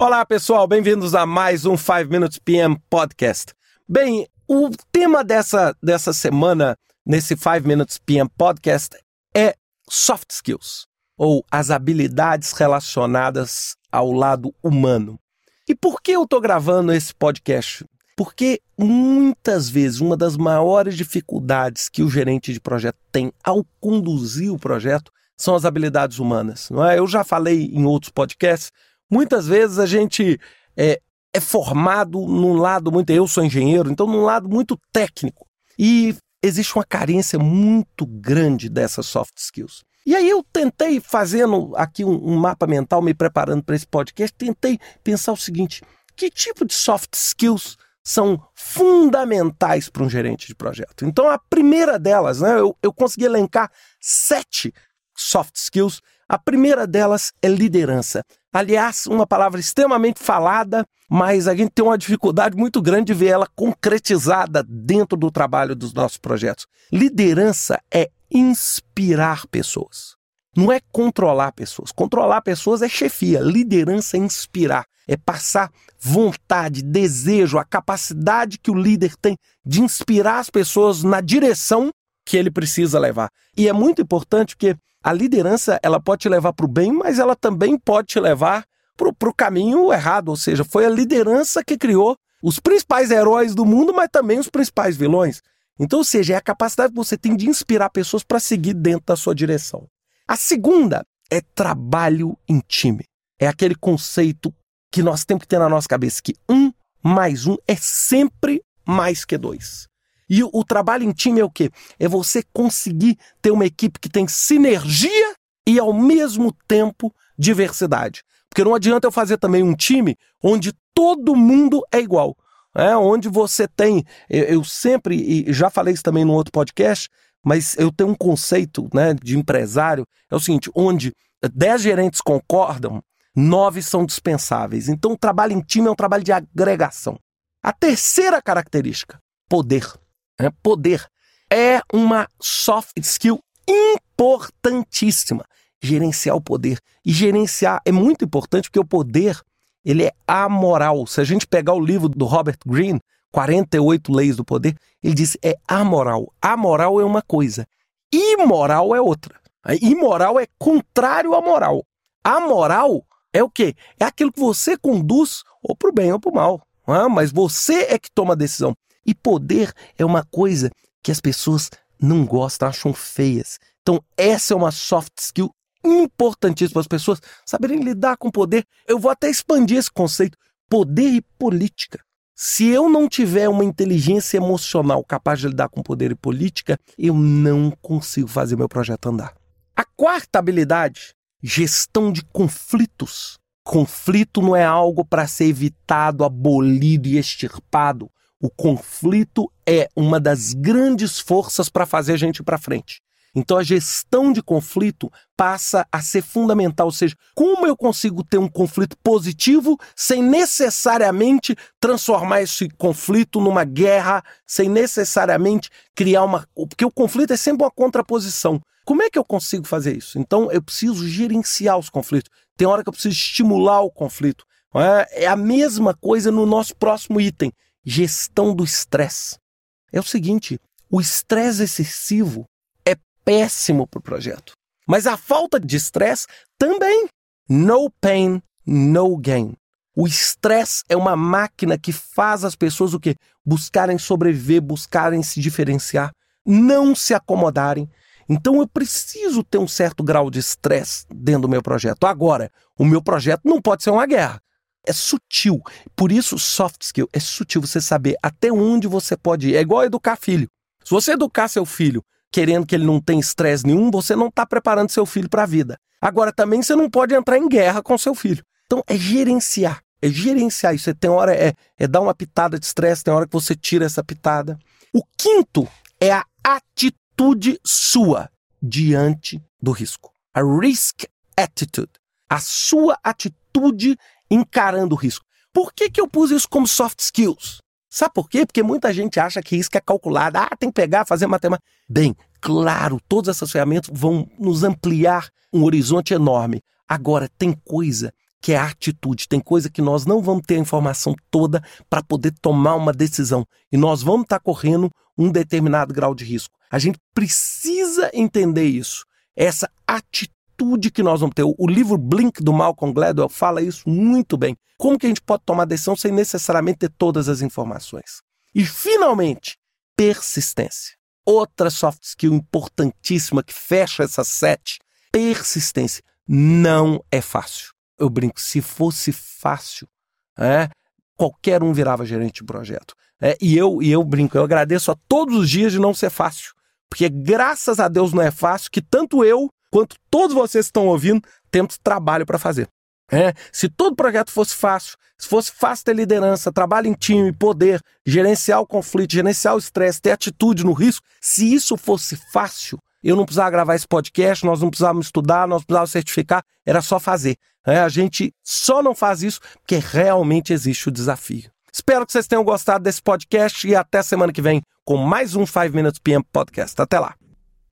Olá, pessoal, bem-vindos a mais um 5 Minutes PM Podcast. Bem, o tema dessa, dessa semana, nesse 5 Minutes PM Podcast, é soft skills, ou as habilidades relacionadas ao lado humano. E por que eu estou gravando esse podcast? Porque muitas vezes uma das maiores dificuldades que o gerente de projeto tem ao conduzir o projeto são as habilidades humanas. Não é? Eu já falei em outros podcasts Muitas vezes a gente é, é formado num lado muito. Eu sou engenheiro, então num lado muito técnico. E existe uma carência muito grande dessas soft skills. E aí eu tentei, fazendo aqui um, um mapa mental, me preparando para esse podcast, tentei pensar o seguinte: que tipo de soft skills são fundamentais para um gerente de projeto? Então a primeira delas, né, eu, eu consegui elencar sete soft skills. A primeira delas é liderança. Aliás, uma palavra extremamente falada, mas a gente tem uma dificuldade muito grande de ver ela concretizada dentro do trabalho dos nossos projetos. Liderança é inspirar pessoas. Não é controlar pessoas. Controlar pessoas é chefia. Liderança é inspirar. É passar vontade, desejo, a capacidade que o líder tem de inspirar as pessoas na direção que ele precisa levar. E é muito importante porque a liderança ela pode te levar para o bem, mas ela também pode te levar para o caminho errado. Ou seja, foi a liderança que criou os principais heróis do mundo, mas também os principais vilões. Então, ou seja, é a capacidade que você tem de inspirar pessoas para seguir dentro da sua direção. A segunda é trabalho em time. É aquele conceito que nós temos que ter na nossa cabeça que um mais um é sempre mais que dois. E o, trabalho em time é o quê? É você conseguir ter uma equipe que tem sinergia e, ao mesmo tempo, diversidade. Porque não adianta eu fazer também um time onde todo mundo é igual. É, onde você tem, eu, eu sempre, e já falei isso também no outro podcast, mas eu tenho um conceito né, de empresário, é o seguinte, onde dez gerentes concordam, nove são dispensáveis. Então o trabalho em time é um trabalho de agregação. A terceira característica, poder é, poder, é uma soft skill importantíssima. Gerenciar o poder. E gerenciar é muito importante porque o poder ele é amoral. Se a gente pegar o livro do Robert Greene, 48 Leis do Poder, ele diz é amoral. Amoral é uma coisa, imoral é outra. Imoral é contrário à moral. Amoral é o quê? É aquilo que você conduz ou para o bem ou para o mal. Ah, mas você é que toma a decisão. E poder é uma coisa que as pessoas não gostam, acham feias. Então, essa é uma soft skill importantíssima para as pessoas saberem lidar com poder. Eu vou até expandir esse conceito: poder e política. Se eu não tiver uma inteligência emocional capaz de lidar com poder e política, eu não consigo fazer meu projeto andar. A quarta habilidade, gestão de conflitos. Conflito não é algo para ser evitado, abolido e extirpado. O conflito é uma das grandes forças para fazer a gente ir para frente. Então a gestão de conflito passa a ser fundamental, ou seja, como eu consigo ter um conflito positivo sem necessariamente transformar esse conflito numa guerra, sem necessariamente criar uma, porque o conflito é sempre uma contraposição. Como é que eu consigo fazer isso? Então eu preciso gerenciar os conflitos. Tem hora que eu preciso estimular o conflito. É? é a mesma coisa no nosso próximo item gestão do estresse. É o seguinte: o estresse excessivo é péssimo para o projeto. Mas a falta de estresse também. No pain, no gain. O estresse é uma máquina que faz as pessoas o quê? Buscarem sobreviver, buscarem se diferenciar, não se acomodarem. Então eu preciso ter um certo grau de estresse dentro do meu projeto. Agora, o meu projeto não pode ser uma guerra é sutil. Por isso, soft skill é sutil você saber até onde você pode ir. É igual educar filho. Se você educar seu filho querendo que ele não tenha estresse nenhum, você não está preparando seu filho para a vida. Agora, também você não pode entrar em guerra com seu filho. Então, é gerenciar. É gerenciar isso. Você tem hora é, é dar uma pitada de estresse, tem hora que você tira essa pitada. O quinto é a atitude sua diante do risco. A risk attitude. A sua atitude encarando o risco. Por que, que eu pus isso como soft skills? Sabe por quê? Porque muita gente acha que risco é calculado. Ah, tem que pegar, fazer matemática. Bem, claro, todas essas ferramentas vão nos ampliar um horizonte enorme. Agora, tem coisa que é atitude. Tem coisa que nós não vamos ter a informação toda para poder tomar uma decisão. E nós vamos estar tá correndo um determinado grau de risco. A gente precisa entender isso. Essa atitude que nós vamos ter. O livro Blink do Malcolm Gladwell fala isso muito bem. Como que a gente pode tomar decisão sem necessariamente ter todas as informações? E finalmente, persistência. Outra soft skill importantíssima que fecha essa sete, persistência. Não é fácil. Eu brinco, se fosse fácil, é, qualquer um virava gerente de projeto. É, e, eu, e eu brinco, eu agradeço a todos os dias de não ser fácil. Porque graças a Deus não é fácil, que tanto eu quanto todos vocês estão ouvindo temos trabalho para fazer. É, se todo projeto fosse fácil, se fosse fácil ter liderança, trabalho em time, poder, gerenciar o conflito, gerenciar o estresse, ter atitude no risco, se isso fosse fácil, eu não precisava gravar esse podcast, nós não precisávamos estudar, nós precisávamos certificar, era só fazer. É, a gente só não faz isso porque realmente existe o desafio. Espero que vocês tenham gostado desse podcast e até semana que vem com mais um 5 Minutes PM Podcast. Até lá!